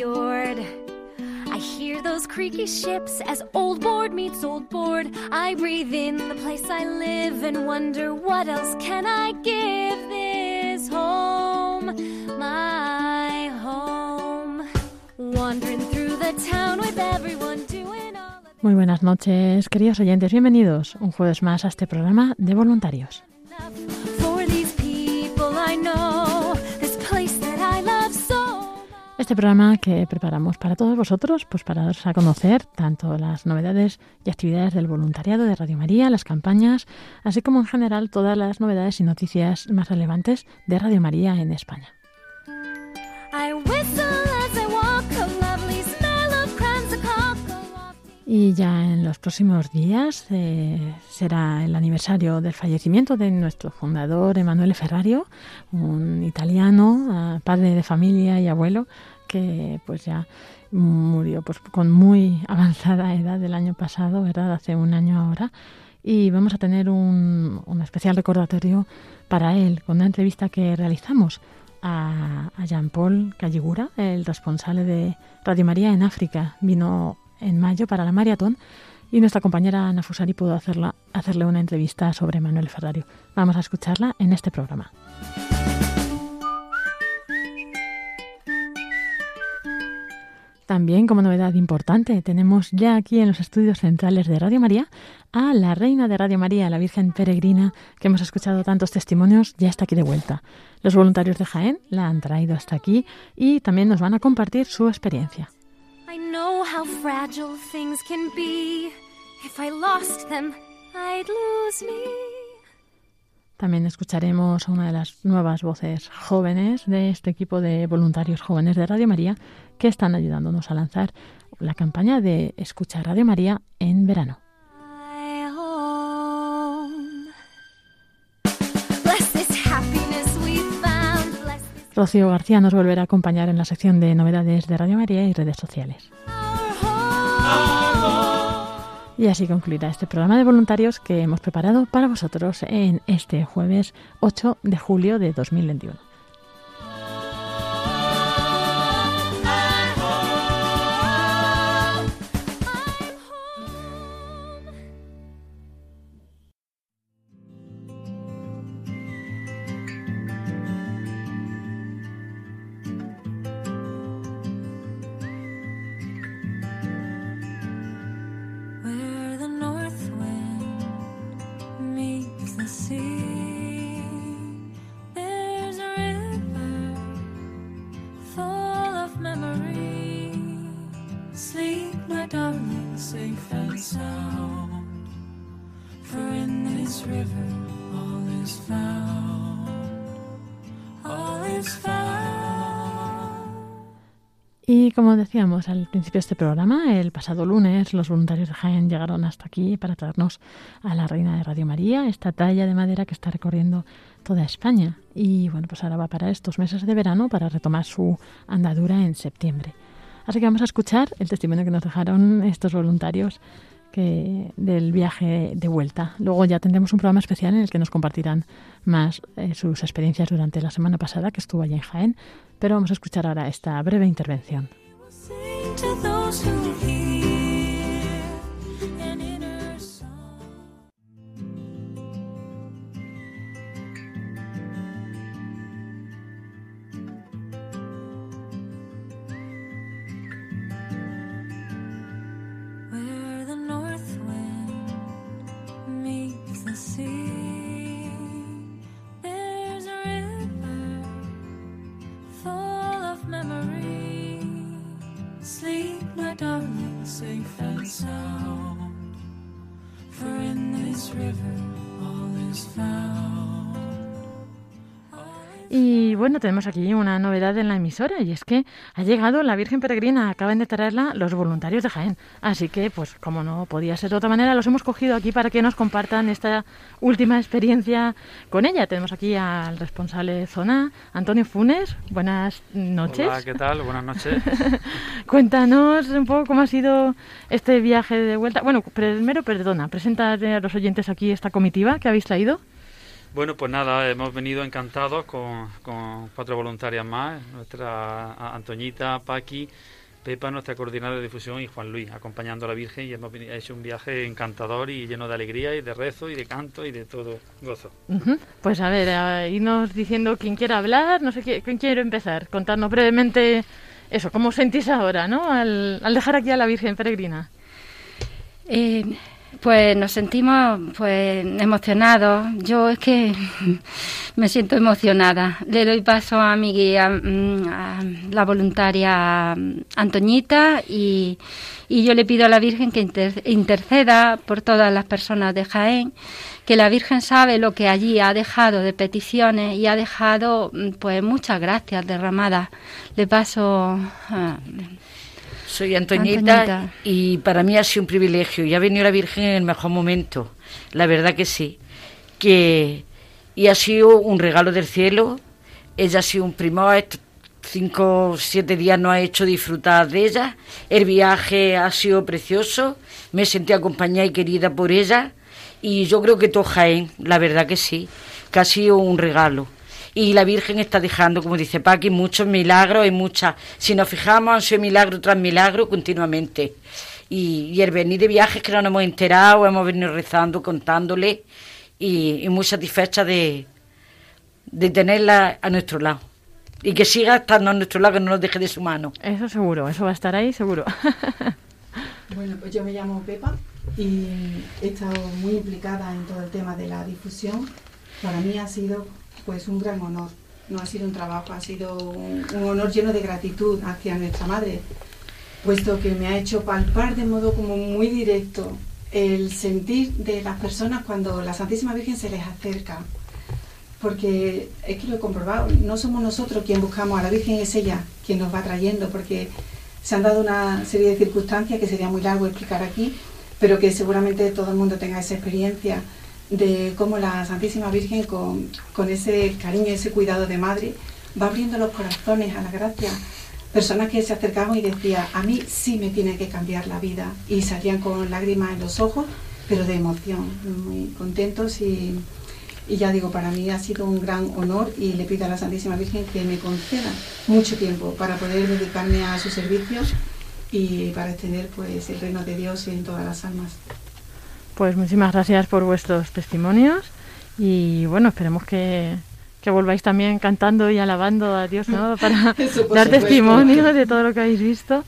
Fjord. I hear those creaky ships as old board meets old board. I breathe in the place I live and wonder what else can I give this home, my home. Wandering through the town with everyone doing all Muy buenas noches, queridos oyentes. Bienvenidos un jueves más a este programa de voluntarios. Este programa que preparamos para todos vosotros, pues para daros a conocer tanto las novedades y actividades del voluntariado de Radio María, las campañas, así como en general todas las novedades y noticias más relevantes de Radio María en España. Y ya en los próximos días eh, será el aniversario del fallecimiento de nuestro fundador Emanuele Ferrario, un italiano, ah, padre de familia y abuelo, que pues ya murió pues con muy avanzada edad el año pasado, ¿verdad? Hace un año ahora. Y vamos a tener un, un especial recordatorio para él, con una entrevista que realizamos a, a Jean-Paul Calligura, el responsable de Radio María en África. Vino en mayo para la maratón y nuestra compañera Ana Fusari pudo hacerla, hacerle una entrevista sobre Manuel Ferrario. Vamos a escucharla en este programa. También, como novedad importante, tenemos ya aquí en los estudios centrales de Radio María a la reina de Radio María, la Virgen Peregrina, que hemos escuchado tantos testimonios, ya está aquí de vuelta. Los voluntarios de Jaén la han traído hasta aquí y también nos van a compartir su experiencia. I know how fragile things can be. If I lost them, I'd lose me. También escucharemos a una de las nuevas voces jóvenes de este equipo de voluntarios jóvenes de Radio María que están ayudándonos a lanzar la campaña de Escuchar Radio María en verano. Rocío García nos volverá a acompañar en la sección de novedades de Radio María y redes sociales. Y así concluirá este programa de voluntarios que hemos preparado para vosotros en este jueves 8 de julio de 2021. Al principio de este programa, el pasado lunes los voluntarios de Jaén llegaron hasta aquí para traernos a la Reina de Radio María, esta talla de madera que está recorriendo toda España. Y bueno, pues ahora va para estos meses de verano para retomar su andadura en septiembre. Así que vamos a escuchar el testimonio que nos dejaron estos voluntarios que, del viaje de vuelta. Luego ya tendremos un programa especial en el que nos compartirán más eh, sus experiencias durante la semana pasada que estuvo allí en Jaén. Pero vamos a escuchar ahora esta breve intervención. To those who hear bueno, tenemos aquí una novedad en la emisora y es que ha llegado la Virgen Peregrina, acaban de traerla los voluntarios de Jaén. Así que, pues como no podía ser de otra manera, los hemos cogido aquí para que nos compartan esta última experiencia con ella. Tenemos aquí al responsable de zona, Antonio Funes. Buenas noches. Hola, ¿qué tal? Buenas noches. Cuéntanos un poco cómo ha sido este viaje de vuelta. Bueno, primero, perdona, presenta a los oyentes aquí esta comitiva que habéis traído. Bueno, pues nada, hemos venido encantados con, con cuatro voluntarias más, nuestra Antoñita, Paqui, Pepa, nuestra coordinadora de difusión, y Juan Luis, acompañando a la Virgen y hemos hecho un viaje encantador y lleno de alegría y de rezo y de canto y de todo gozo. Pues a ver, irnos diciendo quién quiera hablar, no sé quién quiere empezar, contarnos brevemente eso, cómo sentís ahora, ¿no? Al, al dejar aquí a la Virgen peregrina. Eh, pues nos sentimos pues emocionados. Yo es que me siento emocionada. Le doy paso a mi guía, mm, la voluntaria Antoñita y, y yo le pido a la Virgen que interceda por todas las personas de Jaén, que la Virgen sabe lo que allí ha dejado de peticiones y ha dejado mm, pues muchas gracias derramadas. Le paso soy Antoñita, y para mí ha sido un privilegio. Y ha venido la Virgen en el mejor momento, la verdad que sí, que y ha sido un regalo del cielo, ella ha sido un primor, cinco o siete días nos ha hecho disfrutar de ella, el viaje ha sido precioso, me sentí acompañada y querida por ella. Y yo creo que todo Jaén, la verdad que sí, que ha sido un regalo y la Virgen está dejando, como dice Paqui, muchos milagros y muchas. Si nos fijamos, han sido milagro tras milagro continuamente. Y, el venir de viajes que no nos hemos enterado, hemos venido rezando, contándole y, muy satisfecha de, de tenerla a nuestro lado. Y que siga estando a nuestro lado, que no nos deje de su mano. Eso seguro, eso va a estar ahí seguro. bueno, pues yo me llamo Pepa y he estado muy implicada en todo el tema de la difusión. Para mí ha sido pues un gran honor. No ha sido un trabajo, ha sido un, honor lleno de gratitud hacia nuestra madre, puesto que me ha hecho palpar de modo como muy directo el sentir de las personas cuando la Santísima Virgen se les acerca. Porque es que lo he comprobado, no somos nosotros quien buscamos a la Virgen, es ella quien nos va trayendo, porque se han dado una serie de circunstancias que sería muy largo explicar aquí, pero que seguramente todo el mundo tenga esa experiencia de cómo la Santísima Virgen con, ese cariño ese cuidado de madre va abriendo los corazones a la gracia. Personas que se acercaban y decían, a mí sí me tiene que cambiar la vida. Y salían con lágrimas en los ojos, pero de emoción, muy contentos. Y, y ya digo, para mí ha sido un gran honor y le pido a la Santísima Virgen que me conceda mucho tiempo para poder dedicarme a sus servicios y para extender pues, el reino de Dios en todas las almas. Pues muchísimas gracias por vuestros testimonios y bueno, esperemos que, volváis también cantando y alabando a Dios, ¿no? Para dar testimonio de todo lo que habéis visto.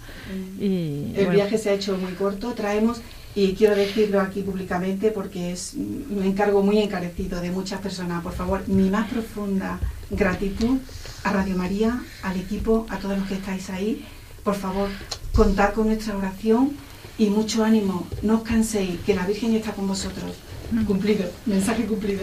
Y, el viaje se ha hecho muy corto, traemos, y quiero decirlo aquí públicamente porque es un encargo muy encarecido de muchas personas, por favor, mi más profunda gratitud a Radio María, al equipo, a todos los que estáis ahí. Por favor, contar con nuestra oración y mucho ánimo, no os canséis, que la Virgen está con vosotros. Mm. Cumplido, mensaje cumplido.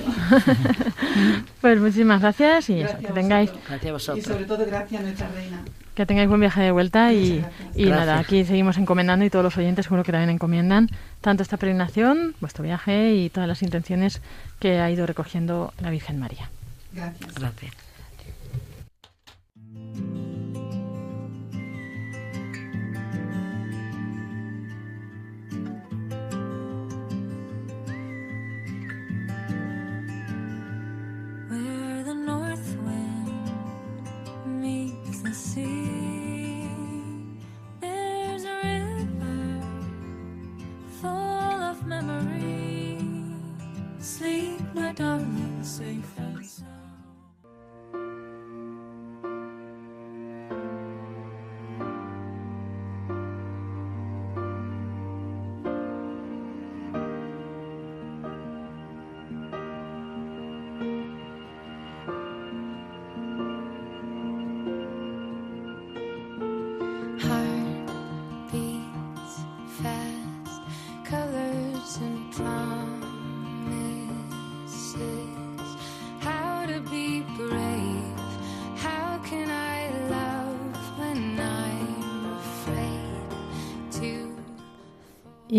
pues muchísimas gracias y que tengáis. Gracias a vosotros. Y sobre todo gracias a nuestra reina. Que tengáis buen viaje de vuelta y, y nada, aquí seguimos encomendando y todos los oyentes seguro que también encomiendan tanto esta peregrinación, vuestro viaje y todas las intenciones que ha ido recogiendo la Virgen María. Gracias. Gracias. There's a river full of memory. Sleep, my darling, safe and sound.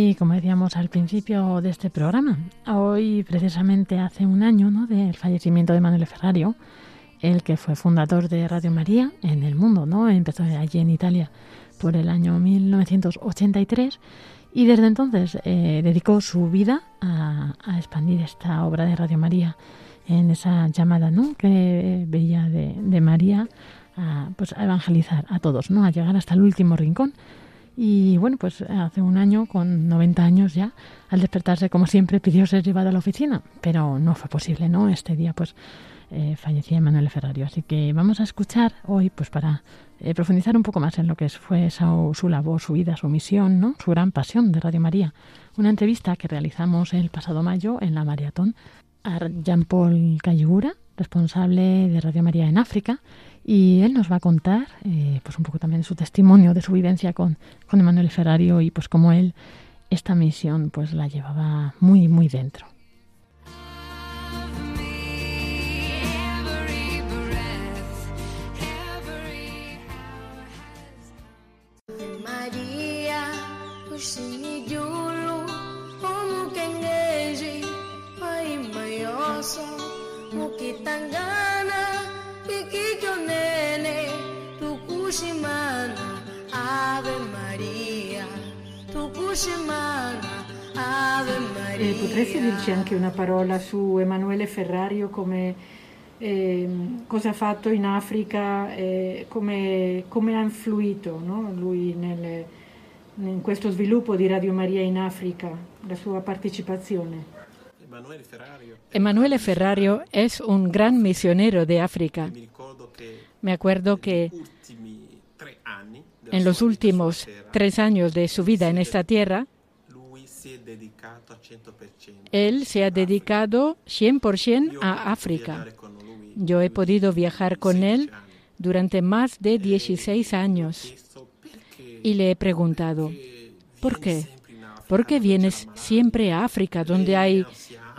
Y como decíamos al principio de este programa, hoy precisamente hace un año ¿no? del fallecimiento de Manuel Ferrario, el que fue fundador de Radio María en el mundo, ¿no? Empezó allí en Italia por el año 1983 y desde entonces eh, dedicó su vida a, expandir esta obra de Radio María en esa llamada ¿no? que veía de, de María a, pues, a evangelizar a todos, ¿no? a llegar hasta el último rincón y bueno, pues hace un año, con 90 años ya, al despertarse, como siempre, pidió ser llevado a la oficina, pero no fue posible, ¿no? Este día, pues, eh, fallecía Manuel Ferrario. Así que vamos a escuchar hoy, pues, para eh, profundizar un poco más en lo que fue su, su, labor, su vida, su misión, ¿no? Su gran pasión de Radio María. Una entrevista que realizamos el pasado mayo en la maratón a Jean-Paul Cayugura, responsable de Radio María en África, y él nos va a contar eh, pues un poco también su testimonio de su vivencia con, con Emanuel Ferrario y pues cómo él esta misión pues la llevaba muy muy dentro. Eh, potresti dirci anche una parola su Emanuele Ferrario, come, eh, cosa ha fatto in Africa, e come, come, ha influito no? lui nel, in questo sviluppo di Radio Maria in Africa, la sua partecipazione? Emanuele Ferrario es un gran misionero de África. Me acuerdo que en los últimos tres años de su vida en esta tierra, él se ha dedicado 100% a África. Yo he podido viajar con él durante más de 16 años y le he preguntado, ¿por qué? ¿Por qué vienes siempre a África donde hay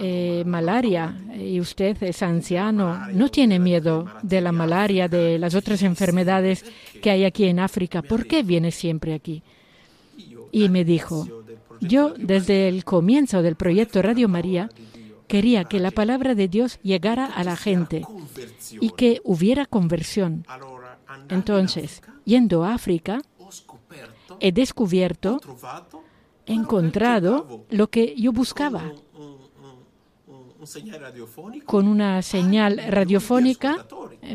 eh, malaria y usted es anciano? ¿No tiene miedo de la malaria, de las otras enfermedades que hay aquí en África? ¿Por qué viene siempre aquí? Y me dijo, yo, desde el comienzo del proyecto Radio María, quería que la palabra de Dios llegara a la gente y que hubiera conversión. Entonces, yendo a África, he descubierto, he encontrado lo que yo buscaba. Con una señal radiofónica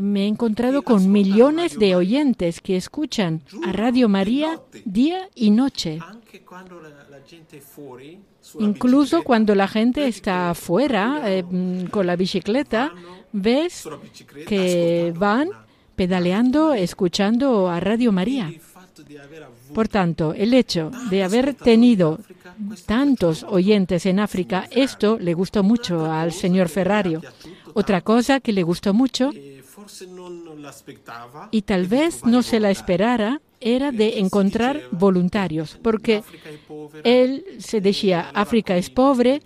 me he encontrado con millones de oyentes que escuchan a Radio María día y noche. Incluso cuando la gente está afuera eh, con la bicicleta, ves que van pedaleando, escuchando a Radio María. Por tanto, el hecho de haber tenido tantos oyentes en África, esto le gustó mucho al señor Ferrario. Otra cosa que le gustó mucho, y tal vez no se la esperara, era de encontrar voluntarios, porque él se decía, África es pobre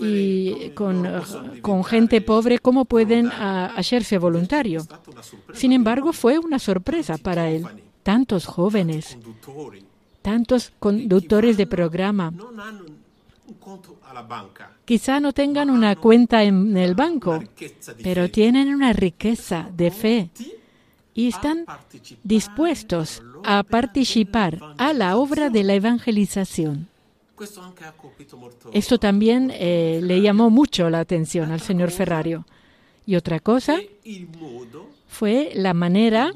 y con, con gente pobre, ¿cómo pueden hacerse voluntarios? Sin embargo, fue una sorpresa para él. Tantos jóvenes, tantos conductores de programa, quizá no tengan una cuenta en el banco, pero tienen una riqueza de fe y están dispuestos a participar a la obra de la evangelización. Esto también eh, le llamó mucho la atención al señor Ferrario. Y otra cosa fue la manera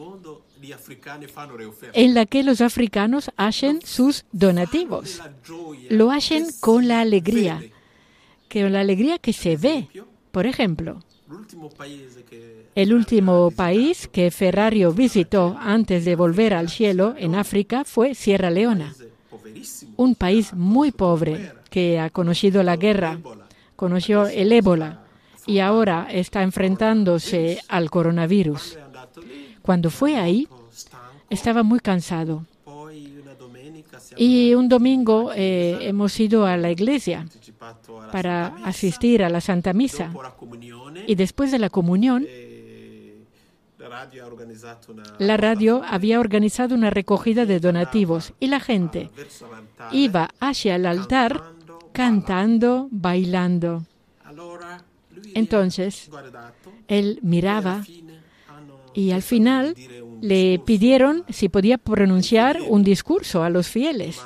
en la que los africanos hacen sus donativos. Lo hacen con la alegría, con la alegría que se ve. Por ejemplo, el último país que Ferrario visitó antes de volver al cielo en África fue Sierra Leona, un país muy pobre que ha conocido la guerra, conoció el ébola y ahora está enfrentándose al coronavirus. Cuando fue ahí, estaba muy cansado. Y un domingo eh, hemos ido a la iglesia para asistir a la Santa Misa. Y después de la comunión, la radio había organizado una recogida de donativos y la gente iba hacia el altar cantando, bailando. Entonces, él miraba y al final le pidieron si podía pronunciar un discurso a los fieles.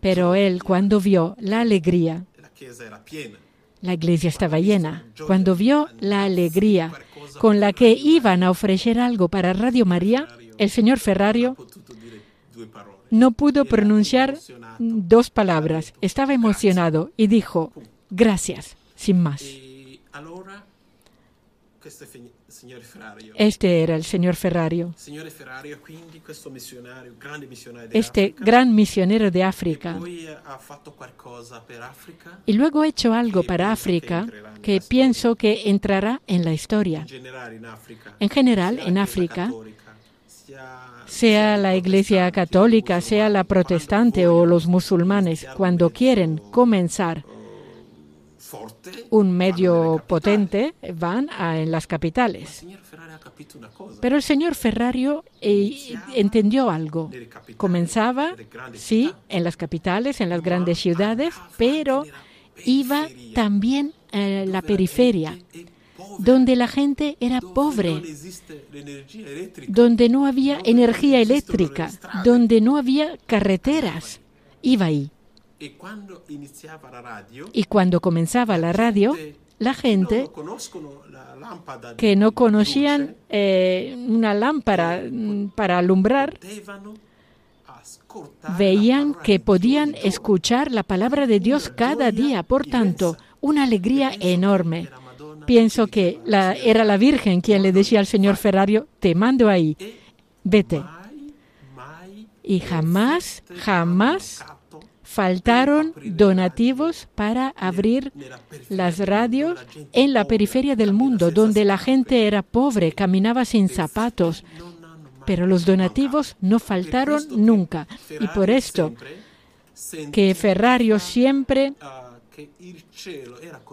Pero él, cuando vio la alegría, la iglesia estaba llena, cuando vio la alegría con la que iban a ofrecer algo para Radio María, el señor Ferrario no pudo pronunciar dos palabras. Estaba emocionado y dijo, gracias, sin más. Este era el señor Ferrario. Este gran misionero de África. Y luego ha hecho algo para África que pienso que entrará en la historia. En general, en África, sea la Iglesia católica, sea la protestante o los musulmanes, cuando quieren comenzar un medio potente, van a, en las capitales. Pero el señor Ferrario eh, entendió algo. Comenzaba, sí, en las capitales, en las grandes ciudades, pero iba también a la periferia, donde la gente era pobre, donde no había energía eléctrica, donde no había carreteras. Iba ahí. Y cuando comenzaba la radio, la gente que no conocían eh, una lámpara mm, para alumbrar, veían que podían escuchar la palabra de Dios cada día. Por tanto, una alegría enorme. Pienso que la, era la Virgen quien le decía al señor Ferrario, te mando ahí, vete. Y jamás, jamás faltaron donativos para abrir las radios en la periferia del mundo, donde la gente era pobre, caminaba sin zapatos. Pero los donativos no faltaron nunca. Y por esto que Ferrario siempre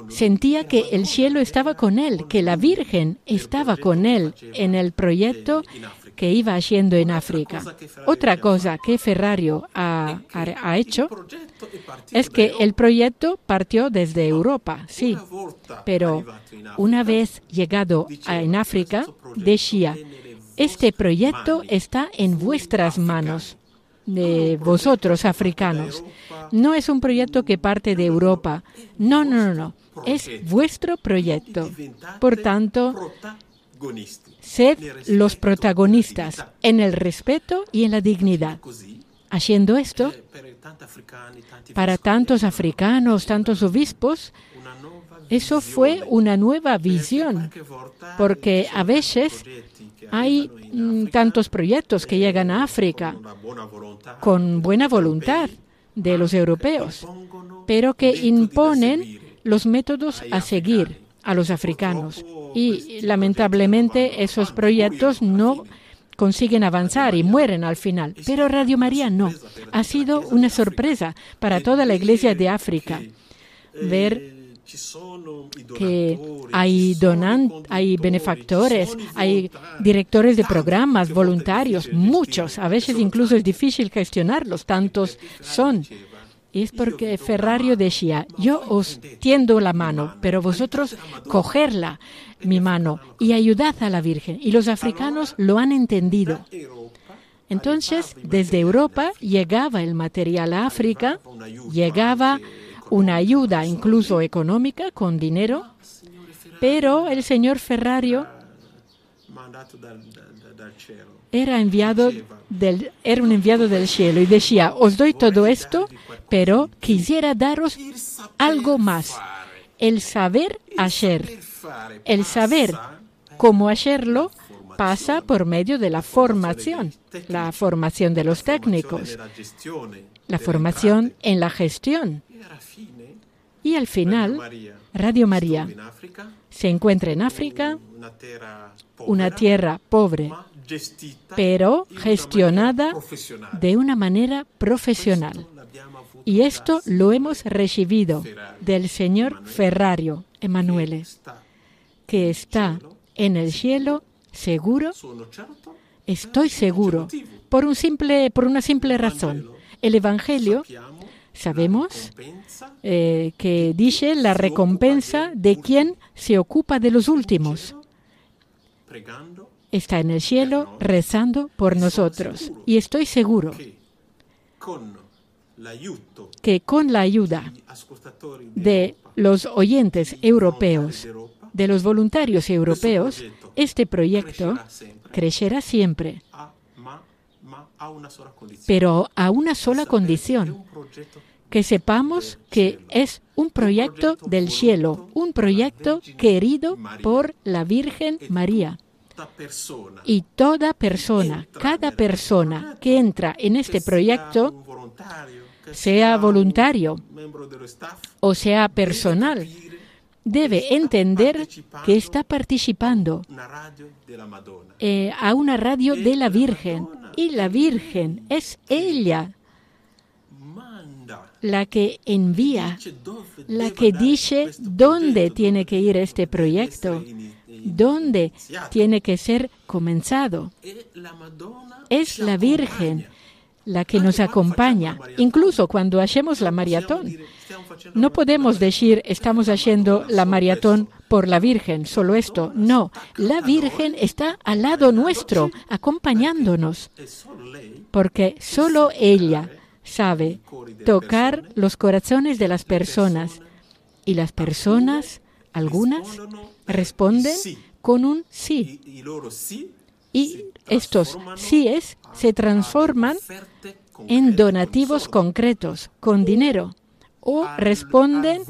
sentía que el cielo estaba con él, que la Virgen estaba con él en el proyecto que iba haciendo en África. Otra cosa que Ferrario ha, ha, hecho es que el proyecto partió desde Europa, sí, pero una vez llegado a, en África, decía, este proyecto está en vuestras manos de vosotros africanos. No es un proyecto que parte de Europa. No, no, no, no. Es vuestro proyecto. Por tanto, Sed los protagonistas en el respeto y en la dignidad. Haciendo esto, para tantos africanos, tantos obispos, eso fue una nueva visión, porque a veces hay mm, tantos proyectos que llegan a África con buena voluntad de los europeos, pero que imponen los métodos a seguir a los africanos. Y lamentablemente esos proyectos no consiguen avanzar y mueren al final. Pero Radio María no. Ha sido una sorpresa para toda la Iglesia de África ver que hay donantes, hay benefactores, hay directores de programas, voluntarios, muchos. A veces incluso es difícil gestionarlos, tantos son. Es porque Ferrario decía, yo os tiendo la mano, pero vosotros cogerla, mi mano, y ayudad a la Virgen. Y los africanos lo han entendido. Entonces, desde Europa llegaba el material a África, llegaba una ayuda incluso económica con dinero, pero el señor Ferrario era enviado del, era un enviado del cielo y decía, os doy todo esto, pero quisiera daros algo más, el saber hacer. El saber cómo hacerlo pasa por medio de la formación, la formación de los técnicos, la formación en la gestión. Y al final, Radio María se encuentra en África, una tierra pobre, pero gestionada de una manera profesional. Y esto lo hemos recibido del señor Ferrario Emanuele, que está en el cielo. seguro, estoy seguro, por, un simple, por una simple razón. El Evangelio, sabemos, eh, que dice la recompensa de quien se ocupa de los últimos. Está en el cielo rezando por nosotros. Y estoy seguro que con la ayuda de los oyentes europeos, de los voluntarios europeos, este proyecto crecerá siempre, pero a una sola condición, que sepamos que es un proyecto del cielo, un proyecto querido por la Virgen María. Y toda persona, cada persona que entra en este proyecto, sea voluntario o sea personal, debe entender que está participando eh, a una radio de la Virgen y la Virgen es ella la que envía, la que dice dónde tiene que ir este proyecto, dónde tiene que ser comenzado. Es la Virgen la que nos acompaña, incluso cuando hacemos la maratón. No podemos decir estamos haciendo la maratón por la Virgen, solo esto. No, la Virgen está al lado nuestro, acompañándonos, porque solo ella sabe tocar los corazones de las personas. y las personas, algunas, responden con un sí. Y estos síes se transforman en donativos concretos, con dinero, o responden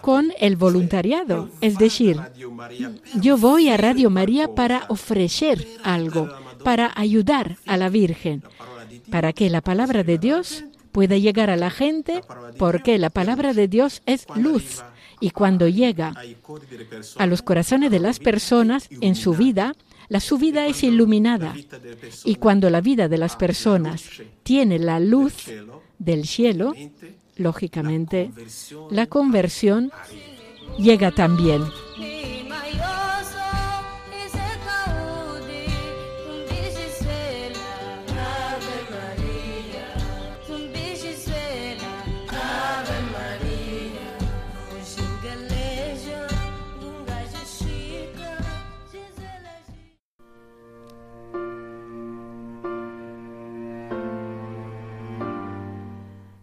con el voluntariado. Es decir, yo voy a Radio María para ofrecer algo, para ayudar a la Virgen, para que la palabra de Dios pueda llegar a la gente, porque la palabra de Dios es luz. Y cuando llega a los corazones de las personas en su vida, la su vida es iluminada. Y cuando la vida de las personas tiene la luz del cielo, lógicamente, la conversión llega también.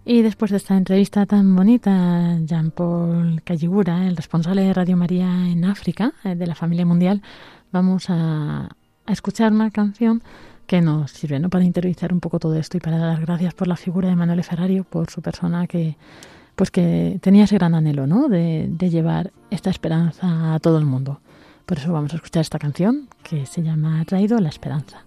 Y después de esta entrevista tan bonita, Jean-Paul Calligura, el responsable de Radio María en África, eh, de la familia mundial, vamos a, escuchar una canción que nos sirve ¿no? para interiorizar un poco todo esto y para dar gracias por la figura de Manuel Ferrario, por su persona que pues que tenía ese gran anhelo ¿no? de, de llevar esta esperanza a todo el mundo. Por eso vamos a escuchar esta canción que se llama Traído la Esperanza.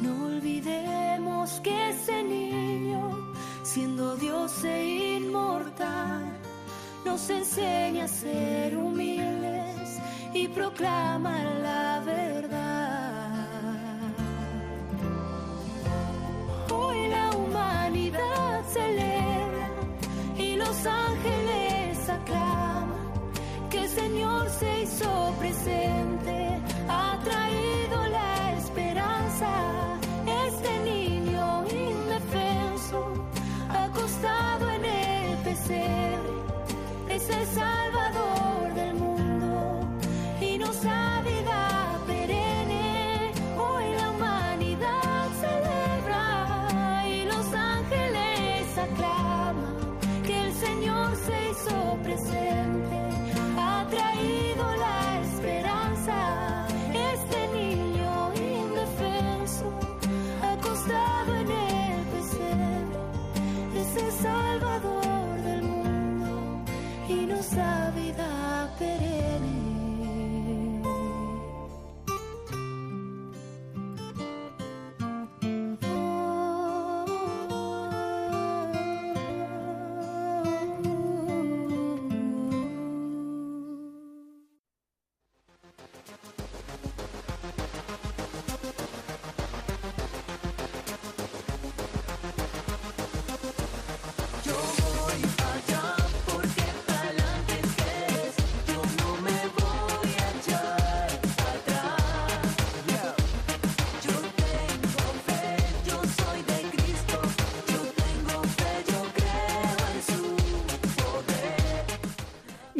No olvidemos que ese niño, siendo Dios e inmortal, nos enseña a ser humildes y proclama la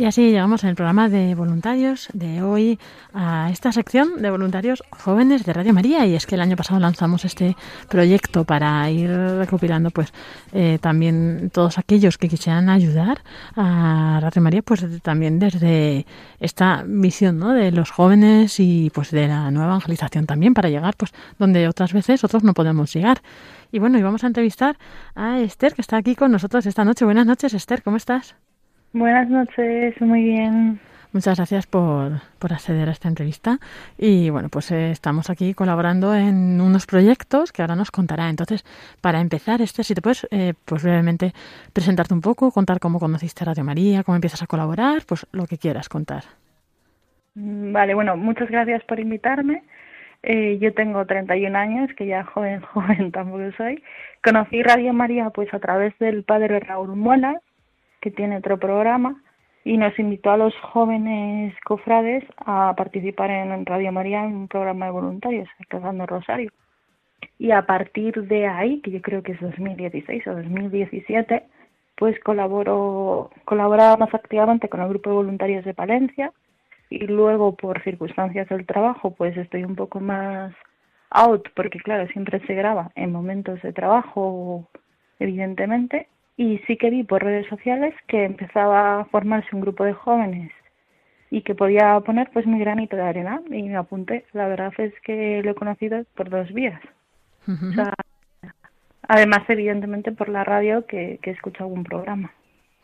Y así llegamos el programa de voluntarios de hoy a esta sección de voluntarios jóvenes de Radio María. Y es que el año pasado lanzamos este proyecto para ir recopilando pues eh, también todos aquellos que quisieran ayudar a Radio María, pues también desde esta visión ¿no? de los jóvenes y pues de la nueva evangelización también para llegar pues donde otras veces otros no podemos llegar. Y bueno, y vamos a entrevistar a Esther que está aquí con nosotros esta noche. Buenas noches, Esther, ¿cómo estás? Buenas noches, muy bien. Muchas gracias por, por acceder a esta entrevista. Y bueno, pues eh, estamos aquí colaborando en unos proyectos que ahora nos contará. Entonces, para empezar, este, si te puedes, eh, pues brevemente presentarte un poco, contar cómo conociste a Radio María, cómo empiezas a colaborar, pues lo que quieras contar. Mm, Vale, bueno, muchas gracias por invitarme. Eh, yo tengo 31 años, que ya joven, joven tampoco soy. Conocí Radio María pues a través del padre Raúl Muelas, que tiene otro programa, y nos invitó a los jóvenes cofrades a participar en Radio María en un programa de voluntarios, Cazando Rosario. Y a partir de ahí, que yo creo que es 2016 o 2017, pues colaboro, colaboraba más activamente con el grupo de voluntarios de Palencia y luego por circunstancias del trabajo pues estoy un poco más out porque claro siempre se graba en momentos de trabajo evidentemente y sí que vi por redes sociales que empezaba a formarse un grupo de jóvenes y que podía poner pues mi granito de arena y me apunté la verdad es que lo he conocido por dos vías o sea, además evidentemente por la radio que, que escucho algún programa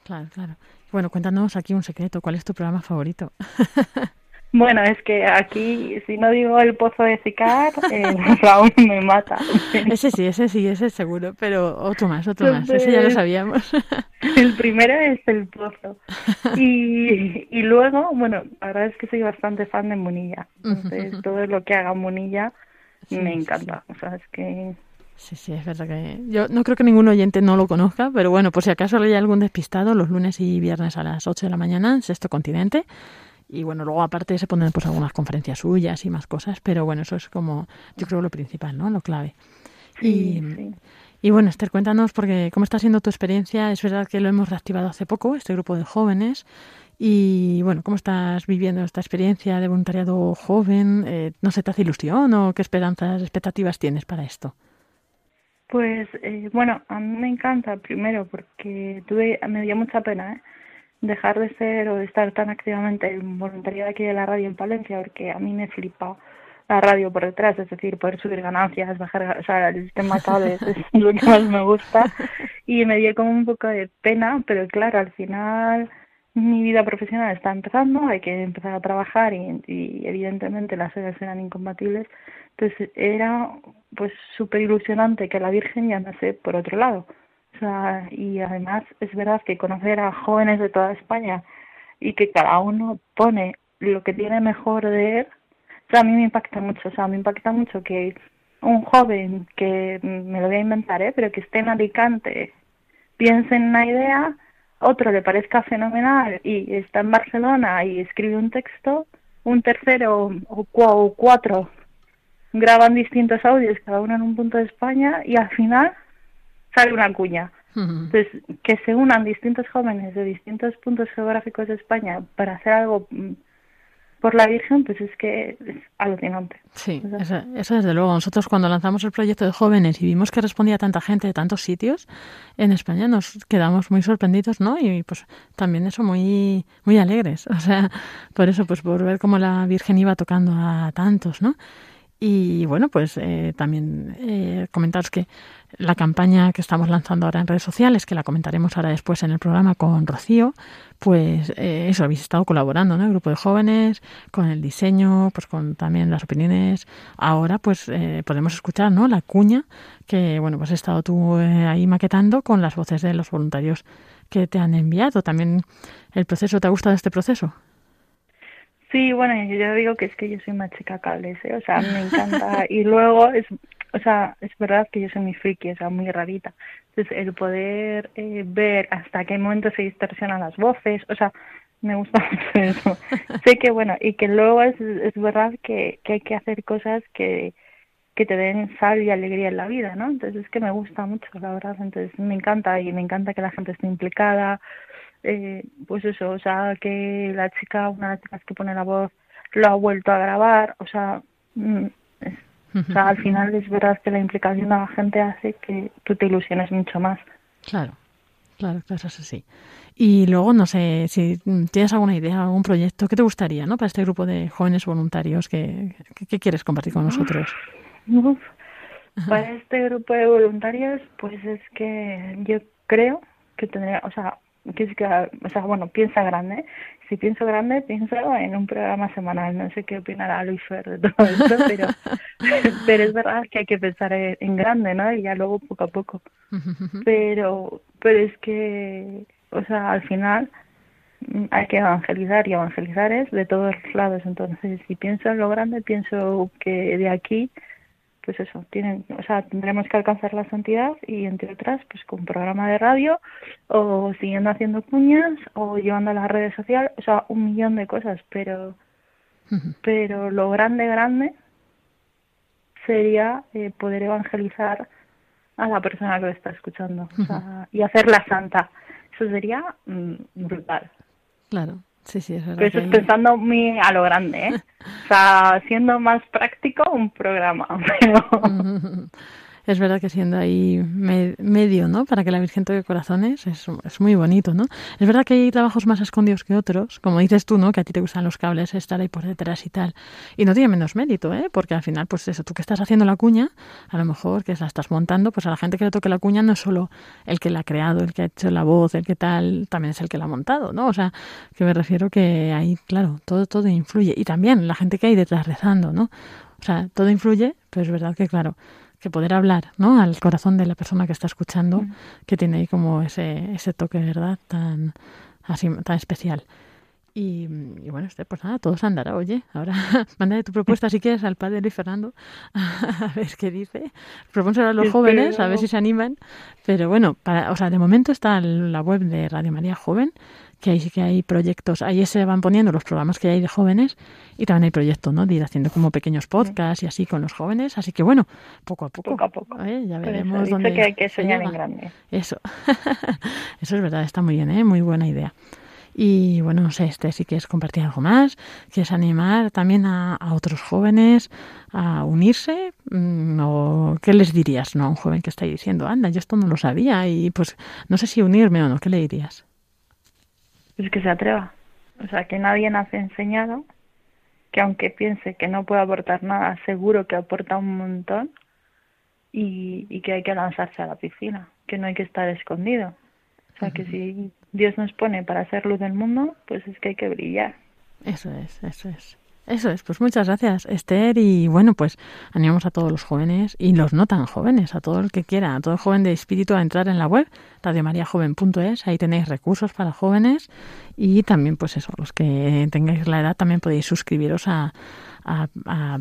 Claro, claro. Bueno, cuéntanos aquí un secreto. ¿Cuál es tu programa favorito? Bueno, es que aquí, si no digo el pozo de Sicar, eh, Raúl me mata. ese sí, ese sí, ese seguro, pero otro más, otro más. Ese ya lo sabíamos. El primero es el pozo. Y, y luego, bueno, la verdad es que soy bastante fan de Munilla. Entonces, todo lo que haga Munilla Sí, me sí, encanta. O sea, es que Sí, sí, es verdad que yo no creo que ningún oyente no lo conozca, pero bueno, por si acaso hay algún despistado, los lunes y viernes a las 8 de la mañana en Sexto Continente. Y bueno, luego aparte se ponen pues algunas conferencias suyas y más cosas, pero bueno, eso es como, yo creo lo principal, ¿no? Lo clave. Sí, y, sí. y bueno, Esther, cuéntanos, porque cómo está siendo tu experiencia. Es verdad que lo hemos reactivado hace poco, este grupo de jóvenes. Y bueno, ¿cómo estás viviendo esta experiencia de voluntariado joven? Eh, ¿No se te hace ilusión o qué esperanzas, expectativas tienes para esto? Pues eh, bueno, a mí me encanta primero porque tuve, me dio mucha pena ¿eh? Dejar de ser o de estar tan activamente en voluntariado aquí de la radio en Palencia porque a mí me flipa la radio por detrás, es decir, poder subir ganancias, bajar, o sea, el tema cable es lo que más me gusta y me dio como un poco de pena, pero claro, al final mi vida profesional está empezando, hay que empezar a trabajar y, y evidentemente las horas eran incompatibles. Entonces era pues súper ilusionante que la Virgen ya sé por otro lado. O y además es verdad que conocer a jóvenes de toda España y que cada uno pone lo que tiene mejor de él, o a mí me impacta mucho, o sea, me impacta mucho que un joven que me lo voy a inventar, ¿eh? pero que esté en Alicante, piense en una idea, otro le parezca fenomenal y está en Barcelona y escribe un texto, un tercero o, cuatro graban distintos audios, cada uno en un punto de España y al final sale una cuña. Entonces, que se unan distintos jóvenes de distintos puntos geográficos de España para hacer algo mm, por la Virgen, pues es que es alucinante. Sí, eso, eso, desde luego. Nosotros cuando lanzamos el proyecto de jóvenes y vimos que respondía tanta gente de tantos sitios en España, nos quedamos muy sorprendidos, ¿no? Y pues también eso muy muy alegres. O sea, por eso, pues por ver cómo la Virgen iba tocando a tantos, ¿no? Y bueno, pues eh, también eh, comentaros que la campaña que estamos lanzando ahora en redes sociales, que la comentaremos ahora después en el programa con Rocío, pues eh, eso, habéis estado colaborando, ¿no? El grupo de jóvenes, con el diseño, pues con también las opiniones. Ahora, pues eh, podemos escuchar, ¿no? La cuña que, bueno, pues has estado tú eh, ahí maquetando con las voces de los voluntarios que te han enviado. También el proceso, ¿te ha gustado este proceso? Sí, bueno, yo digo que es que yo soy una chica cables, ¿eh? o sea, me encanta. y luego, es, o sea, es verdad que yo soy muy friki, o sea, muy rarita. Entonces, el poder eh, ver hasta qué momento se distorsionan las voces, o sea, me gusta mucho eso. sé que, bueno, y que luego es, es verdad que, que hay que hacer cosas que, que te den sal y alegría en la vida, ¿no? Entonces, es que me gusta mucho, la verdad. Entonces, me encanta y me encanta que la gente esté implicada eh, pues eso, o sea, que la chica, una de las chicas que pone la voz, lo ha vuelto a grabar, o sea, mm, o sea, al final es verdad que la implicación de la gente hace que tú te ilusiones mucho más. Claro, claro, claro, eso sí. Y luego, no sé, si tienes alguna idea, algún proyecto, ¿qué te gustaría, no? Para este grupo de jóvenes voluntarios, ¿qué, qué, quieres compartir con nosotros? Para este grupo de voluntarios, pues es que yo creo que tendría, o sea, que, o sea, bueno, piensa grande. Si pienso grande, pienso en un programa semanal. No sé qué opinará Luis Fer de todo esto, pero, pero es verdad que hay que pensar en grande, ¿no? Y ya luego poco a poco. Pero, pero es que, o sea, al final mm, hay que evangelizar y evangelizar es de todos lados. Entonces, si pienso en lo grande, pienso que de aquí pues eso, tienen, o sea, tendremos que alcanzar la santidad y entre otras, pues con programa de radio o siguiendo haciendo cuñas o llevando a las redes sociales, o sea, un millón de cosas, pero pero lo grande grande sería eh, poder evangelizar a la persona que lo está escuchando o sea, y hacerla santa. Eso sería mm, brutal. Claro. Sí, sí, es verdad. Pero eso pensando muy a lo grande, ¿eh? o sea, siendo más práctico un programa, pero... es verdad que siendo ahí medio, ¿no? Para que la Virgen toque corazones, es, muy bonito, ¿no? Es verdad que hay trabajos más escondidos que otros, como dices tú, ¿no? Que a ti te gustan los cables, estar ahí por detrás y tal. Y no tiene menos mérito, ¿eh? Porque al final, pues eso, tú que estás haciendo la cuña, a lo mejor que la estás montando, pues a la gente que le toque la cuña no es solo el que la ha creado, el que ha hecho la voz, el que tal, también es el que la ha montado, ¿no? O sea, que me refiero que ahí, claro, todo, todo influye. Y también la gente que hay detrás rezando, ¿no? O sea, todo influye, pero es verdad que, claro, que poder hablar ¿no? al corazón de la persona que está escuchando, que tiene ahí como ese, ese toque, ¿verdad? Tan, así, tan especial. Y, bueno, este, pues nada, todo se andará. Oye, ahora mándale tu propuesta si quieres al padre Luis Fernando, a ver qué dice. Propónselo a los jóvenes, a ver si se animan. Pero bueno, para, o sea, de momento está la web de Radio María Joven, que sí que hay proyectos, ahí se van poniendo los programas que hay de jóvenes y también hay proyectos, ¿no? De ir haciendo como pequeños podcasts y así con los jóvenes, así que bueno, poco a poco. Poco a poco. ¿eh? Ya veremos dónde que hay que soñar en grande. Eso, eso es verdad, está muy bien, ¿eh? Muy buena idea. Y bueno, no sé, este, si quieres compartir algo más, quieres animar también a, a otros jóvenes a unirse, mm, o qué les dirías, ¿no? A un joven que está diciendo, anda, yo esto no lo sabía y pues no sé si unirme o no, ¿qué le dirías? Pues que se atreva. O sea, que nadie nace enseñado, que aunque piense que no puede aportar nada, seguro que aporta un montón y, y que hay que lanzarse a la piscina, que no hay que estar escondido. O sea, que si Dios nos pone para hacer luz del mundo, pues es que hay que brillar. Eso es, eso es. Eso es, pues muchas gracias Esther y bueno, pues animamos a todos los jóvenes y los no tan jóvenes, a todo el que quiera, a todo el joven de espíritu a entrar en la web radiomariajoven.es, ahí tenéis recursos para jóvenes y también pues eso, los que tengáis la edad también podéis suscribiros a, a,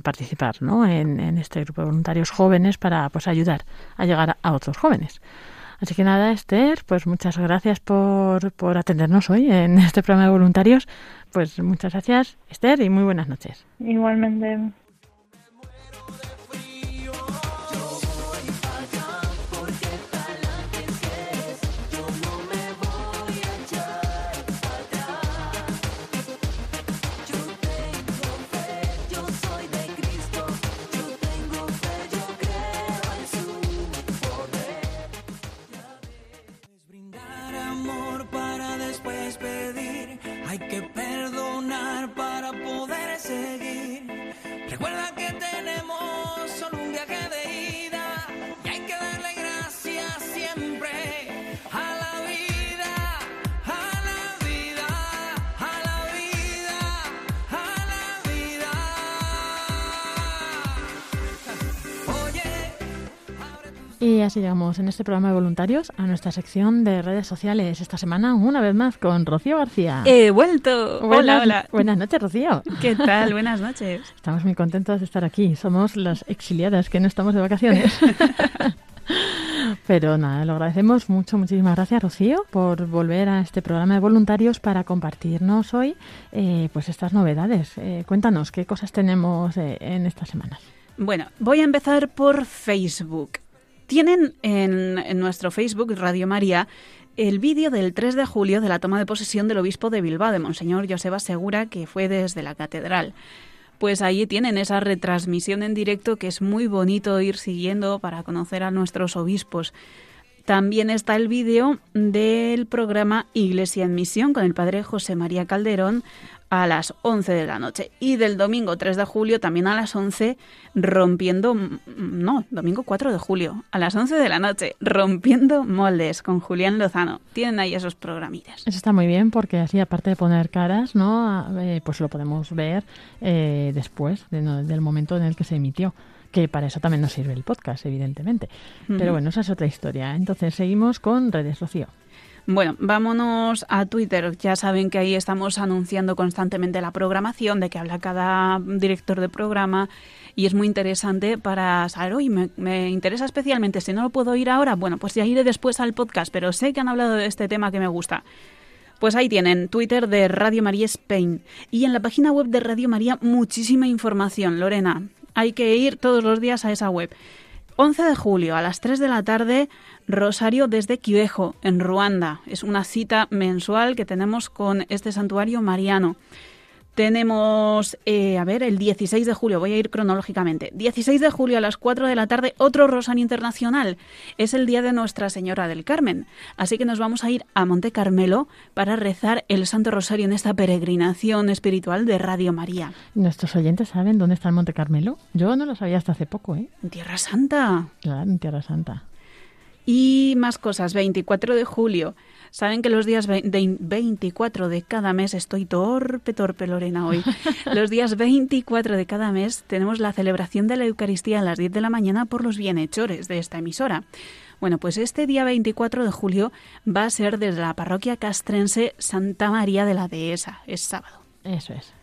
participar ¿no? en, en, este grupo de voluntarios jóvenes para pues ayudar a llegar a otros jóvenes. Así que nada, Esther, pues muchas gracias por, por atendernos hoy en este programa de voluntarios. Pues muchas gracias, Esther, y muy buenas noches. Igualmente. Y así llegamos en este programa de voluntarios a nuestra sección de redes sociales. Esta semana, una vez más, con Rocío García. He vuelto. Buenas, hola, hola. Buenas noches, Rocío. ¿Qué tal? Buenas noches. Estamos muy contentos de estar aquí. Somos las exiliadas que no estamos de vacaciones. Pero nada, lo agradecemos mucho. Muchísimas gracias, Rocío, por volver a este programa de voluntarios para compartirnos hoy eh, pues estas novedades. Eh, cuéntanos, ¿qué cosas tenemos eh, en estas semanas? Bueno, voy a empezar por Facebook. Tienen en, nuestro Facebook, Radio María, el vídeo del 3 de julio de la toma de posesión del obispo de Bilbao, de Monseñor Joseba Segura, que fue desde la catedral. Pues ahí tienen esa retransmisión en directo que es muy bonito ir siguiendo para conocer a nuestros obispos. También está el vídeo del programa Iglesia en Misión con el padre José María Calderón a las 11 de la noche. Y del domingo 3 de julio también a las 11, rompiendo, no, domingo 4 de julio, a las 11 de la noche, rompiendo moldes con Julián Lozano. Tienen ahí esos programitas. Eso está muy bien porque así, aparte de poner caras, ¿no? Eh, pues lo podemos ver eh, después de, no, del momento en el que se emitió que para eso también nos sirve el podcast, evidentemente. Uh -huh. Pero bueno, esa es otra historia. Entonces seguimos con redes Rocío. Bueno, vámonos a Twitter. Ya saben que ahí estamos anunciando constantemente la programación, de que habla cada director de programa y es muy interesante para saber, hoy me, me, interesa especialmente, si no lo puedo ir ahora, bueno, pues ya iré después al podcast, pero sé que han hablado de este tema que me gusta. Pues ahí tienen Twitter de Radio María Spain y en la página web de Radio María muchísima información, Lorena. Hay que ir todos los días a esa web. 11 de julio a las 3 de la tarde, Rosario desde Quivejo, en Ruanda. Es una cita mensual que tenemos con este santuario mariano. Tenemos, eh, a ver, el 16 de julio, voy a ir cronológicamente. 16 de julio a las 4 de la tarde, otro Rosario Internacional. Es el día de Nuestra Señora del Carmen. Así que nos vamos a ir a Monte Carmelo para rezar el Santo Rosario en esta peregrinación espiritual de Radio María. ¿Nuestros oyentes saben dónde está el Monte Carmelo? Yo no lo sabía hasta hace poco, ¿eh? En Tierra Santa. Claro, en Tierra Santa. Y más cosas, 24 de julio. Saben que los días 24 de cada mes, estoy torpe, torpe Lorena hoy, los días 24 de cada mes tenemos la celebración de la Eucaristía a las 10 de la mañana por los bienhechores de esta emisora. Bueno, pues este día 24 de julio va a ser desde la parroquia castrense Santa María de la Dehesa, es sábado. Eso es.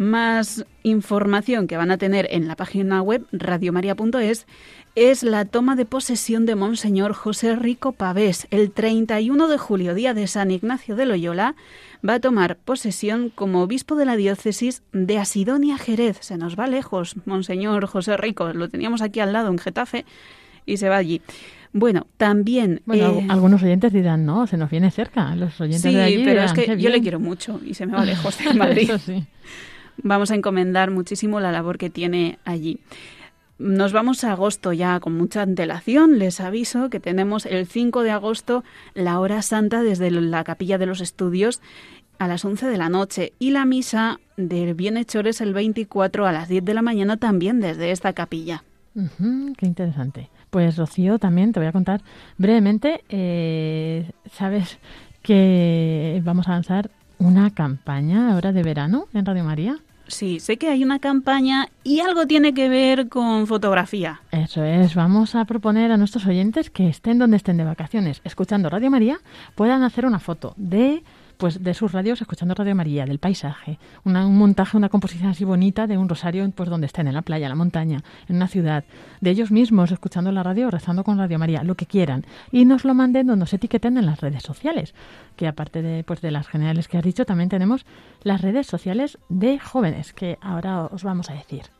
Más información que van a tener en la página web radiomaria.es es la toma de posesión de Monseñor José Rico Pavés. El 31 de julio, día de San Ignacio de Loyola, va a tomar posesión como obispo de la diócesis de Asidonia Jerez. Se nos va lejos, Monseñor José Rico. Lo teníamos aquí al lado en Getafe y se va allí. Bueno, también... Bueno, eh, algunos oyentes dirán, no, se nos viene cerca. Los oyentes sí, de allí pero dirán, es que "Qué yo bien". le quiero mucho y se me va lejos de Madrid. Eso sí. Vamos a encomendar muchísimo la labor que tiene allí. Nos vamos a agosto ya con mucha antelación. Les aviso que tenemos el 5 de agosto la hora santa desde la capilla de los estudios a las 11 de la noche y la misa del Bienhechores el 24 a las 10 de la mañana también desde esta capilla. Qué interesante. Pues Rocío, también te voy a contar brevemente. eh, Sabes que vamos a lanzar una campaña ahora de verano en Radio María. Sí, sé que hay una campaña y algo tiene que ver con fotografía. Eso es, vamos a proponer a nuestros oyentes que estén donde estén de vacaciones, escuchando Radio María, puedan hacer una foto de pues de sus radios escuchando Radio María, del paisaje, un montaje, una composición así bonita de un rosario pues donde estén, en la playa, en la montaña, en una ciudad, de ellos mismos escuchando la radio, rezando con Radio María, lo que quieran, y nos lo manden, nos etiqueten en las redes sociales, que aparte de pues de las generales que has dicho, también tenemos las redes sociales de jóvenes, que ahora os vamos a decir.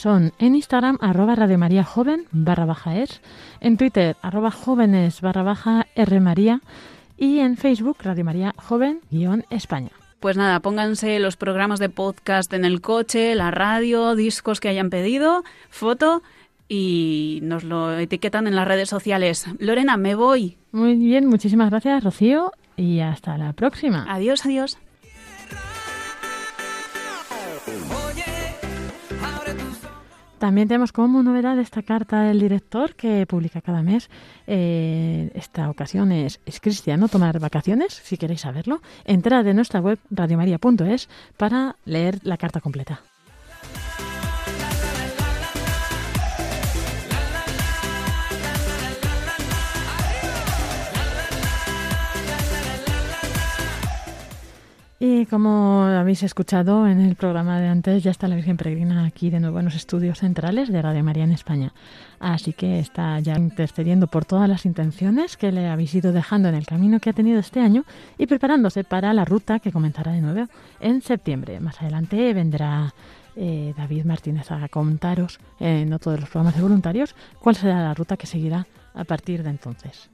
Son en Instagram arroba Radio María Joven barra baja es, en Twitter arroba jóvenes barra baja R María y en Facebook Radio María Joven guion España. Pues nada, pónganse los programas de podcast en el coche, la radio, discos que hayan pedido, foto y nos lo etiquetan en las redes sociales. Lorena, me voy. Muy bien, muchísimas gracias Rocío y hasta la próxima. Adiós, adiós. También tenemos como novedad esta carta del director que publica cada mes. Eh, esta ocasión es, es, cristiano tomar vacaciones, si queréis saberlo. Entrad en nuestra web radiomaria.es para leer la carta completa. Y como habéis escuchado en el programa de antes, ya está la Virgen Peregrina aquí de nuevo en los estudios centrales de Radio María en España. Así que está ya intercediendo por todas las intenciones que le habéis ido dejando en el camino que ha tenido este año y preparándose para la ruta que comenzará de nuevo en septiembre. Más adelante vendrá eh, David Martínez a contaros en otro los programas de voluntarios cuál será la ruta que seguirá a partir de entonces.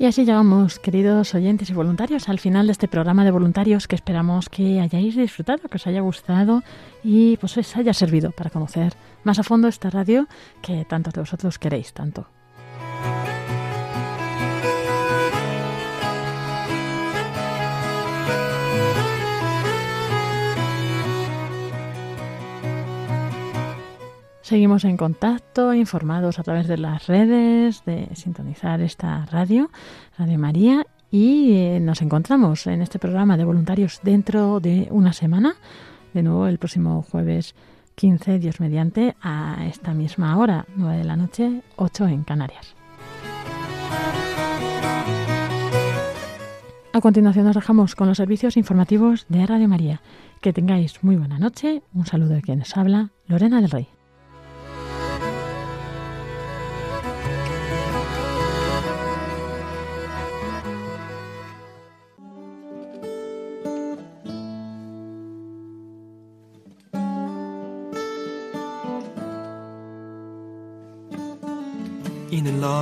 Y así llegamos, queridos oyentes y voluntarios, al final de este programa de voluntarios que esperamos que hayáis disfrutado, que os haya gustado y pues os haya servido para conocer más a fondo esta radio que tantos de vosotros queréis tanto. Seguimos en contacto, informados a través de las redes, de sintonizar esta radio, Radio María, y eh, nos encontramos en este programa de voluntarios dentro de una semana, de nuevo el próximo jueves 15, Dios mediante, a esta misma hora, 9 de la noche, 8 en Canarias. A continuación nos dejamos con los servicios informativos de Radio María. Que tengáis muy buena noche. Un saludo de quien os habla, Lorena del Rey.